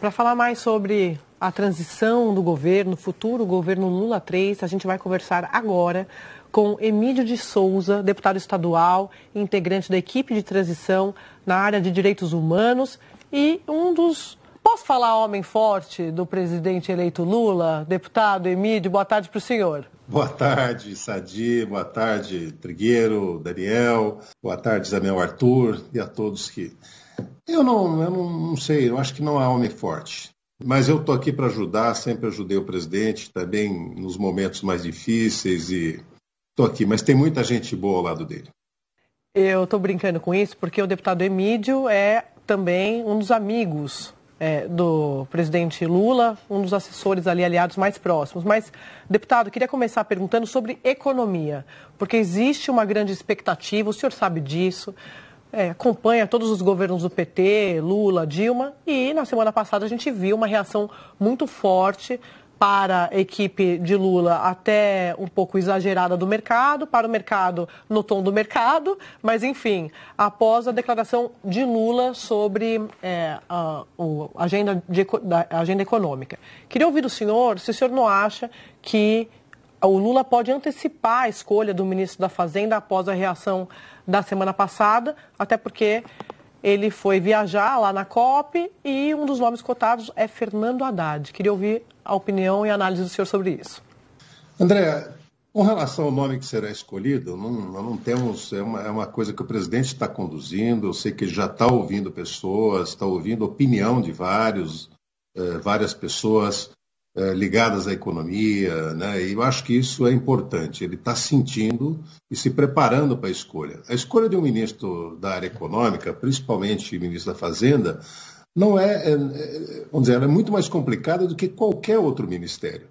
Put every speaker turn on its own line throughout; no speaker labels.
Para falar mais sobre a transição do governo, futuro governo Lula 3, a gente vai conversar agora com Emílio de Souza, deputado estadual, integrante da equipe de transição na área de direitos humanos e um dos. Posso falar homem forte do presidente eleito Lula? Deputado Emílio, boa tarde para o senhor.
Boa tarde, Sadi, boa tarde, Trigueiro, Daniel, boa tarde, Isabel Arthur e a todos que eu não, eu não, não sei, eu acho que não há homem forte. Mas eu estou aqui para ajudar, sempre ajudei o presidente, também nos momentos mais difíceis e estou aqui. Mas tem muita gente boa ao lado dele.
Eu estou brincando com isso porque o deputado Emílio é também um dos amigos é, do presidente Lula, um dos assessores ali aliados mais próximos. Mas, deputado, queria começar perguntando sobre economia, porque existe uma grande expectativa, o senhor sabe disso é, acompanha todos os governos do PT, Lula, Dilma, e na semana passada a gente viu uma reação muito forte para a equipe de Lula, até um pouco exagerada do mercado, para o mercado no tom do mercado, mas enfim, após a declaração de Lula sobre é, a, a, agenda de, a agenda econômica. Queria ouvir do senhor se o senhor não acha que o Lula pode antecipar a escolha do ministro da Fazenda após a reação da semana passada, até porque ele foi viajar lá na COP e um dos nomes cotados é Fernando Haddad. Queria ouvir a opinião e a análise do senhor sobre isso.
André, com relação ao nome que será escolhido, não, não temos. É uma, é uma, coisa que o presidente está conduzindo. Eu sei que ele já está ouvindo pessoas, está ouvindo opinião de vários, eh, várias pessoas. Eh, ligadas à economia, né? e eu acho que isso é importante. Ele está sentindo e se preparando para a escolha. A escolha de um ministro da área econômica, principalmente ministro da Fazenda, não é, é, é vamos dizer, é muito mais complicada do que qualquer outro ministério,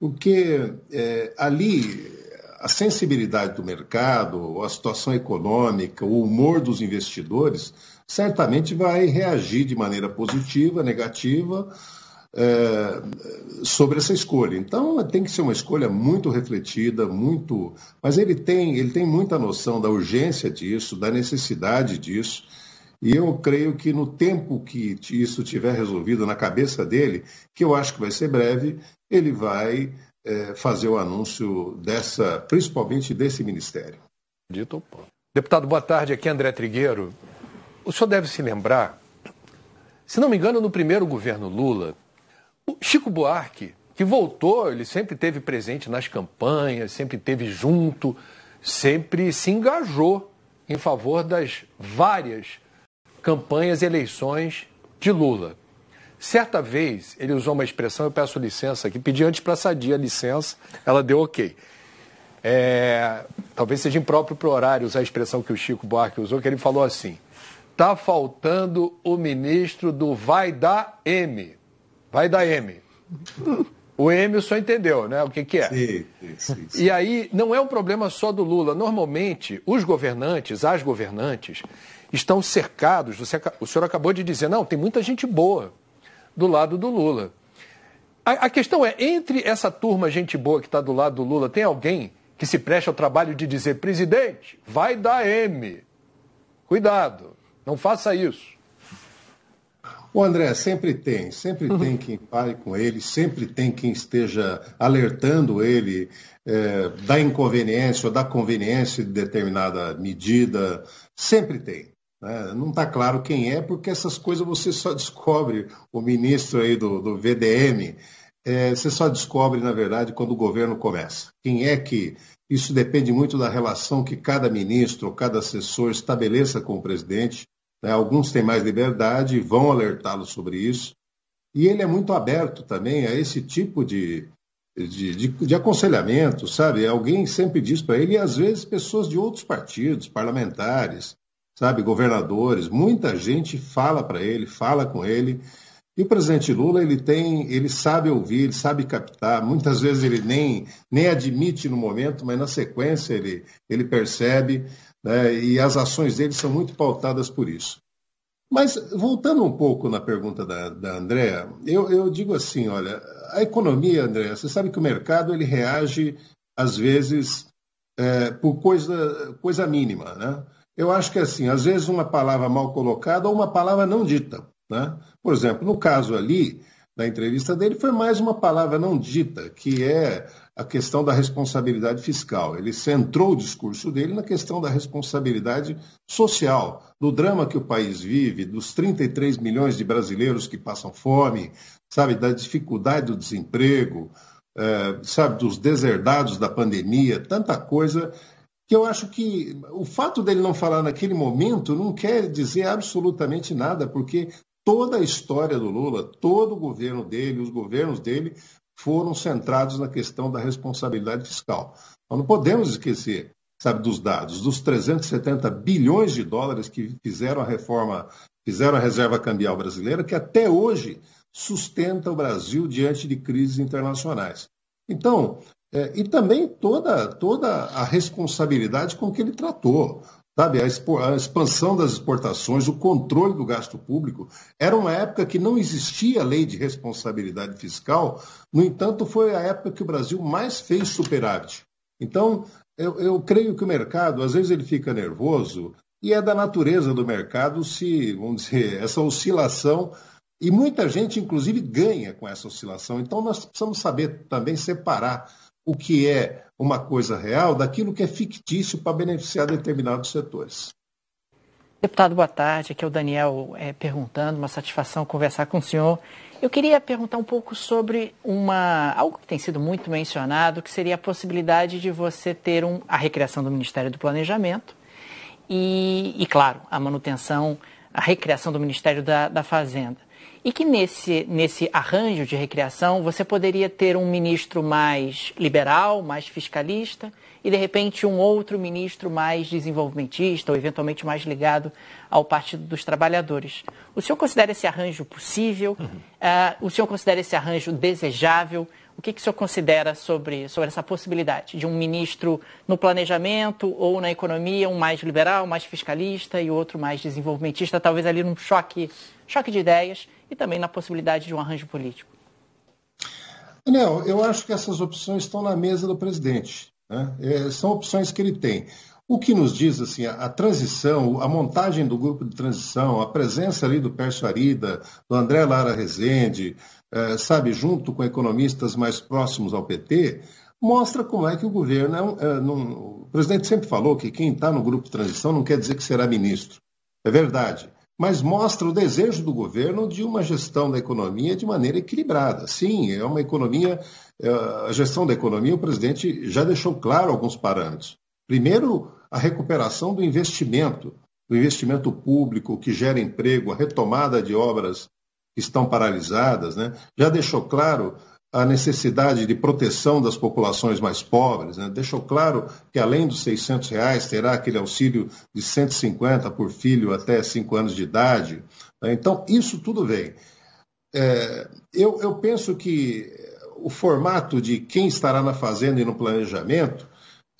porque é, ali a sensibilidade do mercado, a situação econômica, o humor dos investidores, certamente vai reagir de maneira positiva, negativa é, sobre essa escolha. Então tem que ser uma escolha muito refletida, muito. Mas ele tem, ele tem muita noção da urgência disso, da necessidade disso. E eu creio que no tempo que isso tiver resolvido na cabeça dele, que eu acho que vai ser breve, ele vai é, fazer o anúncio dessa, principalmente desse ministério.
Dito Deputado, boa tarde. Aqui é André Trigueiro. O senhor deve se lembrar, se não me engano, no primeiro governo Lula, o Chico Buarque, que voltou, ele sempre teve presente nas campanhas, sempre teve junto, sempre se engajou em favor das várias campanhas e eleições de Lula. Certa vez, ele usou uma expressão, eu peço licença aqui, pedi antes para a Sadia licença, ela deu ok. É, talvez seja impróprio para o horário usar a expressão que o Chico Buarque usou, que ele falou assim: está faltando o ministro do vai dar M. Vai dar M. O M só entendeu, né? O que, que é. Sim, sim, sim. E aí, não é um problema só do Lula. Normalmente, os governantes, as governantes, estão cercados. Você, o senhor acabou de dizer, não, tem muita gente boa do lado do Lula. A, a questão é, entre essa turma gente boa que está do lado do Lula, tem alguém que se preste ao trabalho de dizer, presidente, vai dar M. Cuidado, não faça isso.
O André, sempre tem, sempre uhum. tem quem pare com ele, sempre tem quem esteja alertando ele é, da inconveniência ou da conveniência de determinada medida, sempre tem. Né? Não está claro quem é, porque essas coisas você só descobre, o ministro aí do, do VDM, é, você só descobre, na verdade, quando o governo começa. Quem é que. Isso depende muito da relação que cada ministro ou cada assessor estabeleça com o presidente. Né? Alguns têm mais liberdade vão alertá-lo sobre isso. E ele é muito aberto também a esse tipo de, de, de, de aconselhamento, sabe? Alguém sempre diz para ele, e às vezes pessoas de outros partidos, parlamentares, sabe, governadores, muita gente fala para ele, fala com ele. E o presidente Lula, ele tem, ele sabe ouvir, ele sabe captar. Muitas vezes ele nem, nem admite no momento, mas na sequência ele, ele percebe né, e as ações dele são muito pautadas por isso. Mas, voltando um pouco na pergunta da, da Andréa, eu, eu digo assim, olha, a economia, Andréa, você sabe que o mercado ele reage, às vezes, é, por coisa, coisa mínima, né? Eu acho que, assim, às vezes uma palavra mal colocada ou uma palavra não dita Né? Por exemplo, no caso ali, da entrevista dele, foi mais uma palavra não dita, que é a questão da responsabilidade fiscal. Ele centrou o discurso dele na questão da responsabilidade social, do drama que o país vive, dos 33 milhões de brasileiros que passam fome, sabe, da dificuldade do desemprego, é, sabe, dos deserdados da pandemia, tanta coisa que eu acho que o fato dele não falar naquele momento não quer dizer absolutamente nada, porque toda a história do Lula, todo o governo dele, os governos dele, foram centrados na questão da responsabilidade fiscal. Nós não podemos esquecer, sabe, dos dados, dos 370 bilhões de dólares que fizeram a reforma, fizeram a reserva cambial brasileira, que até hoje sustenta o Brasil diante de crises internacionais. Então, é, e também toda, toda a responsabilidade com que ele tratou. Sabe, a, expansão das exportações, o controle do gasto público, era uma época que não existia lei de responsabilidade fiscal, no entanto, foi a época que o Brasil mais fez superávit. Então, eu, eu creio que o mercado, às vezes, ele fica nervoso, e é da natureza do mercado se, vamos dizer, essa oscilação, e muita gente, inclusive, ganha com essa oscilação. Então, nós precisamos saber também separar o que é uma coisa real daquilo que é fictício para beneficiar determinados setores.
Deputado, boa tarde. Aqui é o Daniel é, perguntando, uma satisfação conversar com o senhor. Eu queria perguntar um pouco sobre uma, algo que tem sido muito mencionado, que seria a possibilidade de você ter um, a recriação do Ministério do Planejamento e, e claro, a manutenção, a recriação do Ministério da, da Fazenda. E que nesse, nesse arranjo de recriação você poderia ter um ministro mais liberal, mais fiscalista, e de repente um outro ministro mais desenvolvimentista, ou eventualmente mais ligado ao Partido dos Trabalhadores. O senhor considera esse arranjo possível? Uhum. Uh, o senhor considera esse arranjo desejável? O que, que o senhor considera sobre, sobre essa possibilidade de um ministro no planejamento ou na economia, um mais liberal, mais fiscalista e outro mais desenvolvimentista, talvez ali num choque, choque de ideias? E também na possibilidade de um arranjo político?
Daniel, eu acho que essas opções estão na mesa do presidente. Né? É, são opções que ele tem. O que nos diz assim, a, a, transição, a montagem do grupo de transição, a presença ali do Pércio Arida, do André Lara Rezende, é, sabe, junto com economistas mais próximos ao PT, mostra como é que o governo é, um, é o presidente sempre falou que quem está no grupo de transição não quer dizer que será ministro. É verdade mas mostra o desejo do governo de uma gestão da economia de maneira equilibrada. Sim, é uma economia, é, a gestão da economia, o presidente já deixou claro alguns parâmetros. Primeiro, a recuperação do investimento, do investimento público que gera emprego, a retomada de obras que estão paralisadas, né? já deixou claro a necessidade de proteção das populações mais pobres. Né? Deixou claro que, além dos 600 reais, terá aquele auxílio de 150 por filho até 5 anos de idade. Né? Então, isso tudo vem. É, eu, eu penso que o formato de quem estará na fazenda e no planejamento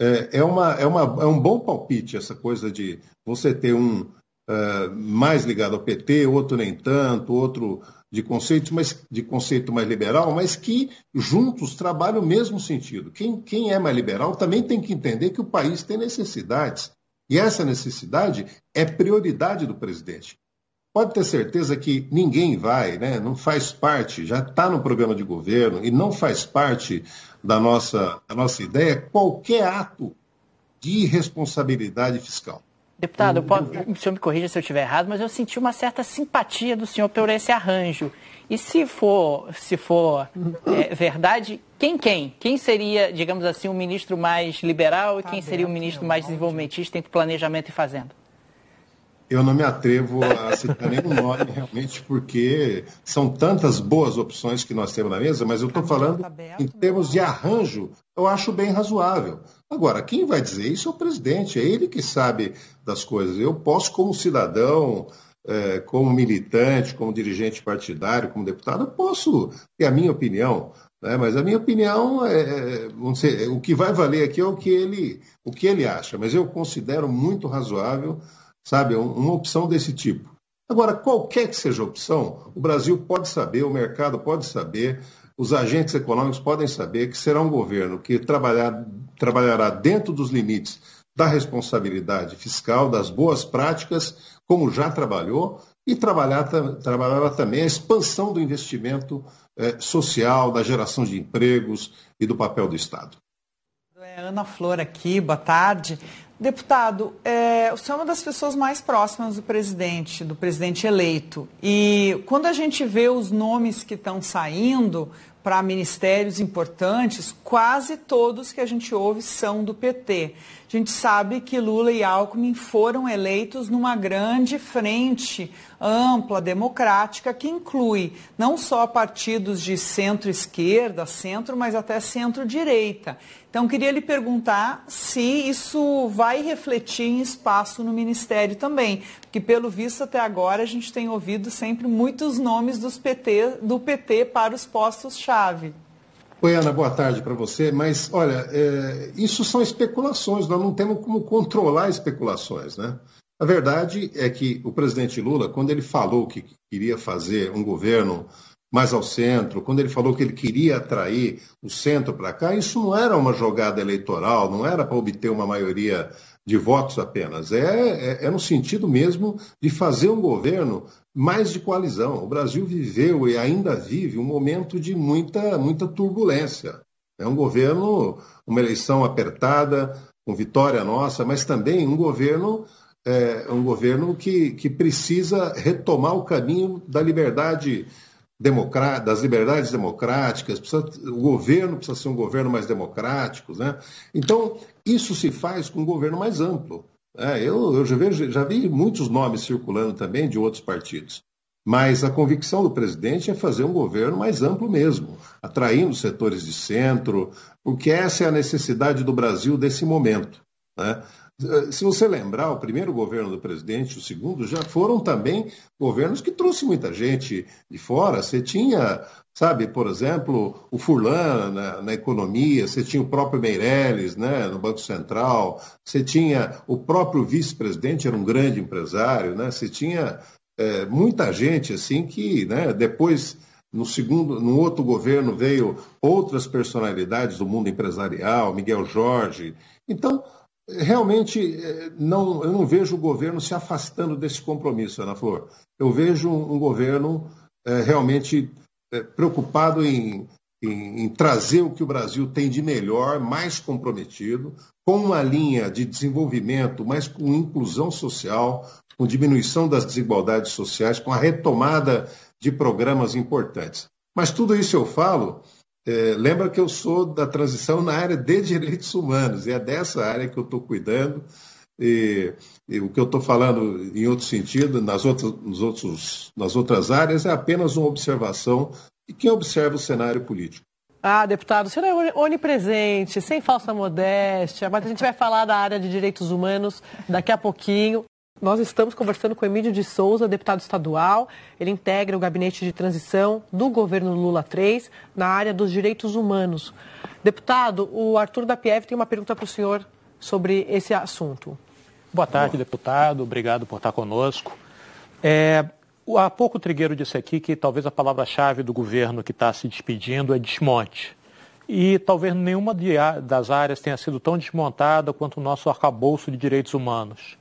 é, é, uma, é, uma, é um bom palpite, essa coisa de você ter um uh, mais ligado ao PT, outro nem tanto, outro de conceito, mas, de conceito mais liberal, mas que juntos trabalham o mesmo sentido. Quem, quem é mais liberal também tem que entender que o país tem necessidades. E essa necessidade é prioridade do presidente. Pode ter certeza que ninguém vai, né, não faz parte, já está no programa de governo e não faz parte da nossa, da nossa ideia qualquer ato de irresponsabilidade fiscal.
Deputado, posso, o senhor me corrija se eu estiver errado, mas eu senti uma certa simpatia do senhor por esse arranjo. E se for, se for é, verdade, quem quem? Quem seria, digamos assim, o ministro mais liberal e quem seria o ministro mais desenvolvimentista entre planejamento e fazenda?
Eu não me atrevo a citar nenhum nome, realmente, porque são tantas boas opções que nós temos na mesa, mas eu estou falando em termos de arranjo, eu acho bem razoável. Agora, quem vai dizer isso é o presidente, é ele que sabe das coisas. Eu posso, como cidadão, é, como militante, como dirigente partidário, como deputado, eu posso ter a minha opinião. Né? Mas a minha opinião é, é o que vai valer aqui é o que ele, o que ele acha. Mas eu considero muito razoável sabe? Uma opção desse tipo. Agora, qualquer que seja a opção, o Brasil pode saber, o mercado pode saber, os agentes econômicos podem saber que será um governo que trabalhar, trabalhará dentro dos limites da responsabilidade fiscal, das boas práticas, como já trabalhou, e trabalhar, trabalhava também a expansão do investimento é, social, da geração de empregos e do papel do Estado.
É Ana Flor aqui, boa tarde. Deputado, é, o senhor é uma das pessoas mais próximas do presidente, do presidente eleito. E quando a gente vê os nomes que estão saindo para ministérios importantes, quase todos que a gente ouve são do PT. A gente sabe que Lula e Alckmin foram eleitos numa grande frente ampla, democrática, que inclui não só partidos de centro-esquerda, centro, mas até centro-direita. Então, queria lhe perguntar se isso vai refletir em espaço no Ministério também, porque, pelo visto, até agora a gente tem ouvido sempre muitos nomes dos PT, do PT para os postos-chave.
Oi, Ana, boa tarde para você. Mas, olha, é, isso são especulações, nós não temos como controlar especulações, né? A verdade é que o presidente Lula, quando ele falou que queria fazer um governo mais ao centro, quando ele falou que ele queria atrair o centro para cá, isso não era uma jogada eleitoral, não era para obter uma maioria de votos apenas. É, é, é, no sentido mesmo de fazer um governo mais de coalizão. O Brasil viveu e ainda vive um momento de muita, muita turbulência. É um governo, uma eleição apertada, com vitória nossa, mas também um governo, é, um governo que, que precisa retomar o caminho da liberdade das liberdades democráticas, precisa, o governo precisa ser um governo mais democrático. Né? Então, isso se faz com um governo mais amplo. É, eu, eu já, vejo, já vi muitos nomes circulando também de outros partidos. Mas a convicção do presidente é fazer um governo mais amplo mesmo, atraindo setores de centro, porque essa é a necessidade do Brasil desse momento. Né? Se você lembrar, o primeiro governo do presidente, o segundo, já foram também governos que trouxe muita gente de fora. Você tinha, sabe, por exemplo, o Furlan na, na economia, você tinha o próprio Meirelles né, no Banco Central, você tinha o próprio vice-presidente, era um grande empresário, né, você tinha é, muita gente assim que né, depois no segundo, no outro governo veio outras personalidades do mundo empresarial, Miguel Jorge. Então, realmente eh, não, eu não vejo o governo se afastando desse compromisso, Ana Flor. Eu vejo um, governo é, realmente é, preocupado em, em, em, trazer o que o Brasil tem de melhor, mais comprometido, com uma linha de desenvolvimento, mas com inclusão social, com diminuição das desigualdades sociais, com a retomada de programas importantes. Mas tudo isso eu falo é, lembra que eu sou da transição na área de direitos humanos, e é dessa área que eu estou cuidando. E, e, o que eu estou falando em outro sentido, nas outras, nos outros, nas outras áreas, é apenas uma observação de quem observa o cenário político.
Ah, deputado, o senhor é onipresente, sem falsa modéstia, mas a gente vai falar da área de direitos humanos daqui a pouquinho. Nós estamos conversando com Emílio de Souza, deputado estadual. Ele integra o gabinete de transição do governo Lula III na área dos direitos humanos. Deputado, o Arthur da Pieve tem uma pergunta para o senhor sobre esse assunto.
Boa tarde, deputado. Obrigado por estar conosco. É, há pouco o Trigueiro disse aqui que talvez a palavra-chave do governo que está se despedindo é desmonte. E talvez nenhuma das áreas tenha sido tão desmontada quanto o nosso arcabouço de direitos humanos.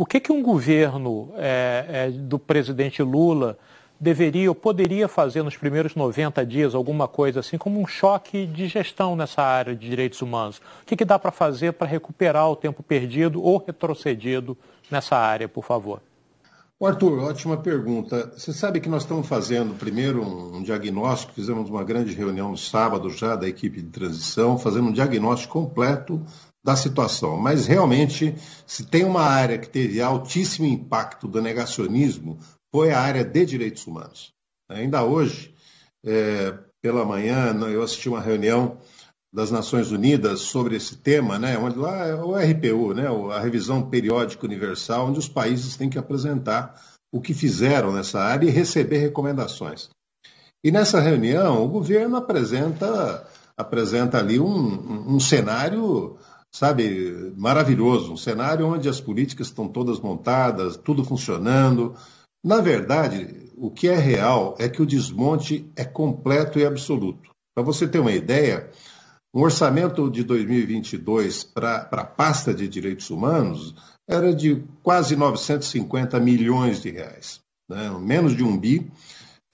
O que, que um governo é, é, do presidente Lula deveria ou poderia fazer nos primeiros 90 dias, alguma coisa assim, como um choque de gestão nessa área de direitos humanos? O que, que dá para fazer para recuperar o tempo perdido ou retrocedido nessa área, por favor?
Arthur, ótima pergunta. Você sabe que nós estamos fazendo primeiro um diagnóstico, fizemos uma grande reunião no sábado já da equipe de transição, fazendo um diagnóstico completo da situação. Mas realmente, se tem uma área que teve altíssimo impacto do negacionismo, foi a área de direitos humanos. Ainda hoje, é, pela manhã, eu assisti uma reunião das Nações Unidas sobre esse tema, né, onde lá é o RPU, né, a Revisão Periódica Universal, onde os países têm que apresentar o que fizeram nessa área e receber recomendações. E nessa reunião, o governo apresenta, apresenta ali um, um cenário sabe, maravilhoso, um cenário onde as políticas estão todas montadas, tudo funcionando. Na verdade, o que é real é que o desmonte é completo e absoluto. Para você ter uma ideia, um orçamento de 2022 para a pasta de direitos humanos era de quase 950 milhões de reais. né, menos de um bi,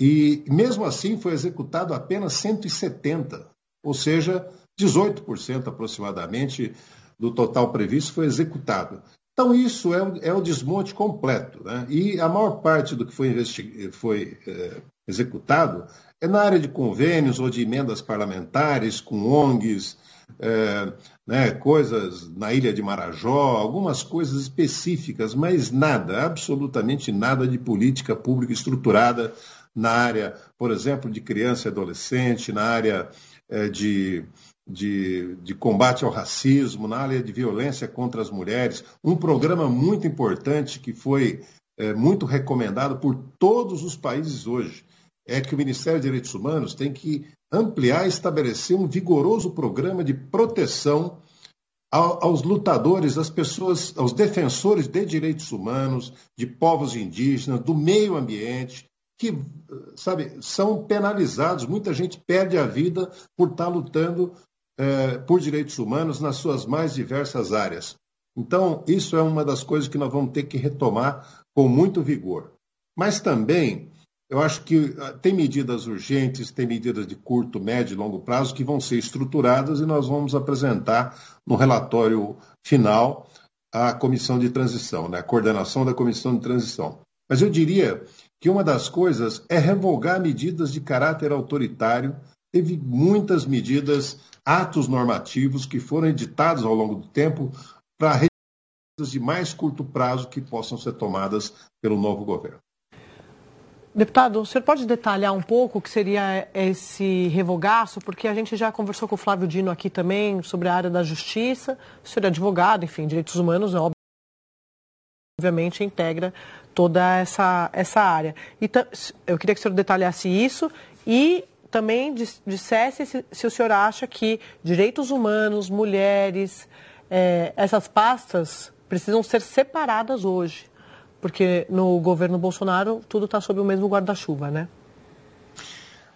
e mesmo assim foi executado apenas 170, ou seja, 18% aproximadamente do total previsto foi executado. Então, isso é, o, é o desmonte completo. Né? E a maior parte do que foi, foi é, executado é na área de convênios ou de emendas parlamentares, com ONGs, é, né, coisas na ilha de Marajó, algumas coisas específicas, mas nada, absolutamente nada de política pública estruturada na área, por exemplo, de criança e adolescente, na área é, de, de, de, combate ao racismo, na área de violência contra as mulheres. Um programa muito importante que foi é, muito recomendado por todos os países hoje é que o Ministério dos Direitos Humanos tem que ampliar e estabelecer um vigoroso programa de proteção aos lutadores, às pessoas, aos defensores de direitos humanos, de povos indígenas, do meio ambiente, que, sabe, são penalizados. Muita gente perde a vida por estar lutando eh, por direitos humanos nas suas mais diversas áreas. Então, isso é uma das coisas que nós vamos ter que retomar com muito vigor. Mas também, eu acho que ah, tem medidas urgentes, tem medidas de curto, médio e longo prazo que vão ser estruturadas e nós vamos apresentar no relatório final à comissão de transição, né, a coordenação da comissão de transição. Mas eu diria que uma das coisas é revogar medidas de caráter autoritário. Teve muitas medidas, atos normativos que foram editados ao longo do tempo para medidas de mais curto prazo que possam ser tomadas pelo novo governo.
Deputado, o senhor pode detalhar um pouco o que seria esse revogaço? Porque a gente já conversou com o Flávio Dino aqui também sobre a área da justiça. O senhor é advogado, enfim, direitos humanos, é obviamente integra toda essa, essa área. E eu queria que o senhor detalhasse isso e também dissesse se, se o senhor acha que direitos humanos, mulheres, é, essas pastas precisam ser separadas hoje, porque no governo Bolsonaro tudo está sob o mesmo guarda-chuva, né?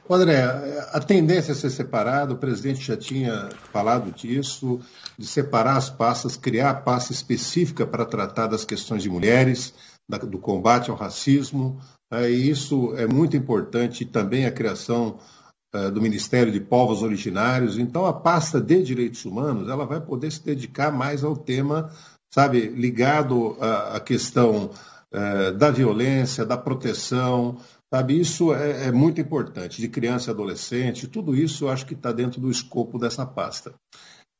André, a tendência é ser separado, o presidente já tinha falado disso, de separar as pastas, criar a pasta específica para tratar das questões de mulheres, do combate ao racismo, é, e isso é muito importante, também a criação do Ministério de Povos Originários. Então, a pasta de direitos humanos ela vai poder se dedicar mais ao tema, sabe, ligado à, questão é, da violência, da proteção, sabe? Isso é, é muito importante, de criança e adolescente, tudo isso eu acho que está dentro do escopo dessa pasta.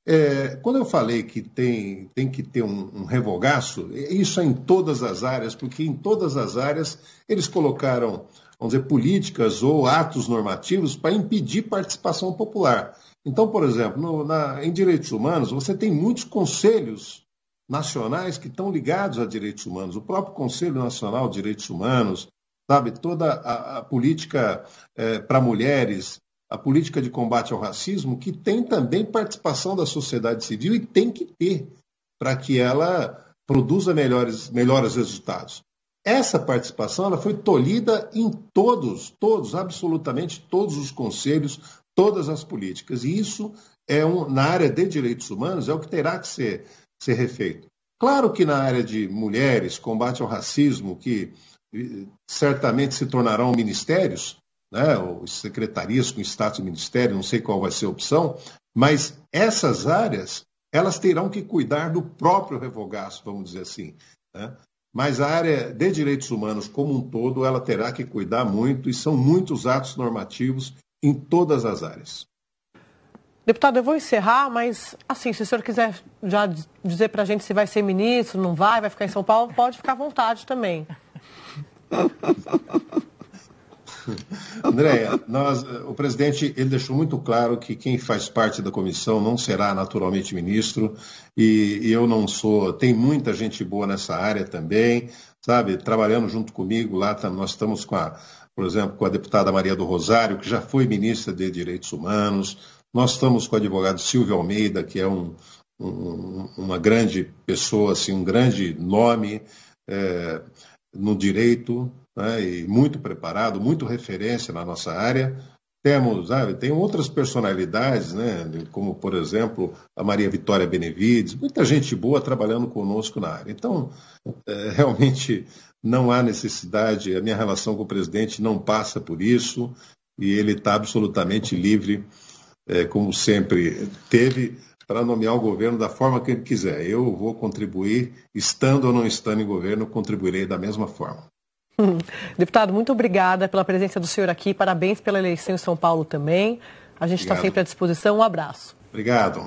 É, quando eu falei que tem, tem que ter um, um revogaço, isso é em todas as áreas, porque em todas as áreas eles colocaram, vamos dizer, políticas ou atos normativos para impedir participação popular. Então, por exemplo, no, na, em direitos humanos, você tem muitos conselhos nacionais que estão ligados a direitos humanos. O próprio Conselho Nacional de Direitos Humanos, sabe, toda a, a política é, para mulheres, a política de combate ao racismo, que tem também participação da sociedade civil e tem que ter, para que ela produza melhores, melhores resultados. Essa participação ela foi tolhida em todos, todos, absolutamente todos os conselhos, todas as políticas. E isso é um, na área de direitos humanos é o que terá que ser, ser refeito. Claro que na área de mulheres, combate ao racismo, que eh, certamente se tornarão ministérios, né, ou secretarias com status de ministério, não sei qual vai ser a opção, mas essas áreas, elas terão que cuidar do próprio revogaço, vamos dizer assim. Né? Mas a área de direitos humanos como um todo, ela terá que cuidar muito, e são muitos atos normativos em todas as áreas.
Deputado, eu vou encerrar, mas assim, se o senhor quiser já dizer para a gente se vai ser ministro, não vai, vai ficar em São Paulo, pode ficar à vontade também.
Andréia, nós, o presidente ele deixou muito claro que quem faz parte da comissão não será naturalmente ministro e, e, eu não sou. Tem muita gente boa nessa área também, sabe? Trabalhando junto comigo lá, nós estamos com a, por exemplo, com a deputada Maria do Rosário, que já foi ministra de Direitos Humanos. Nós estamos com o advogado Silvio Almeida, que é um, um, uma grande pessoa, assim, um grande nome é, no direito né, e muito preparado, muito referência na nossa área. temos, sabe, tem outras personalidades, né, como, por exemplo, a Maria Vitória Benevides, muita gente boa trabalhando conosco na área. Então, é, realmente não há necessidade, a minha relação com o presidente não passa por isso e ele está absolutamente livre, é, como sempre teve, para nomear o governo da forma que ele quiser. Eu vou contribuir, estando ou não estando em governo, contribuirei da mesma forma.
Deputado, muito obrigada pela presença do senhor aqui. Parabéns pela eleição em São Paulo também. A gente está sempre à disposição. Um abraço.
Obrigado.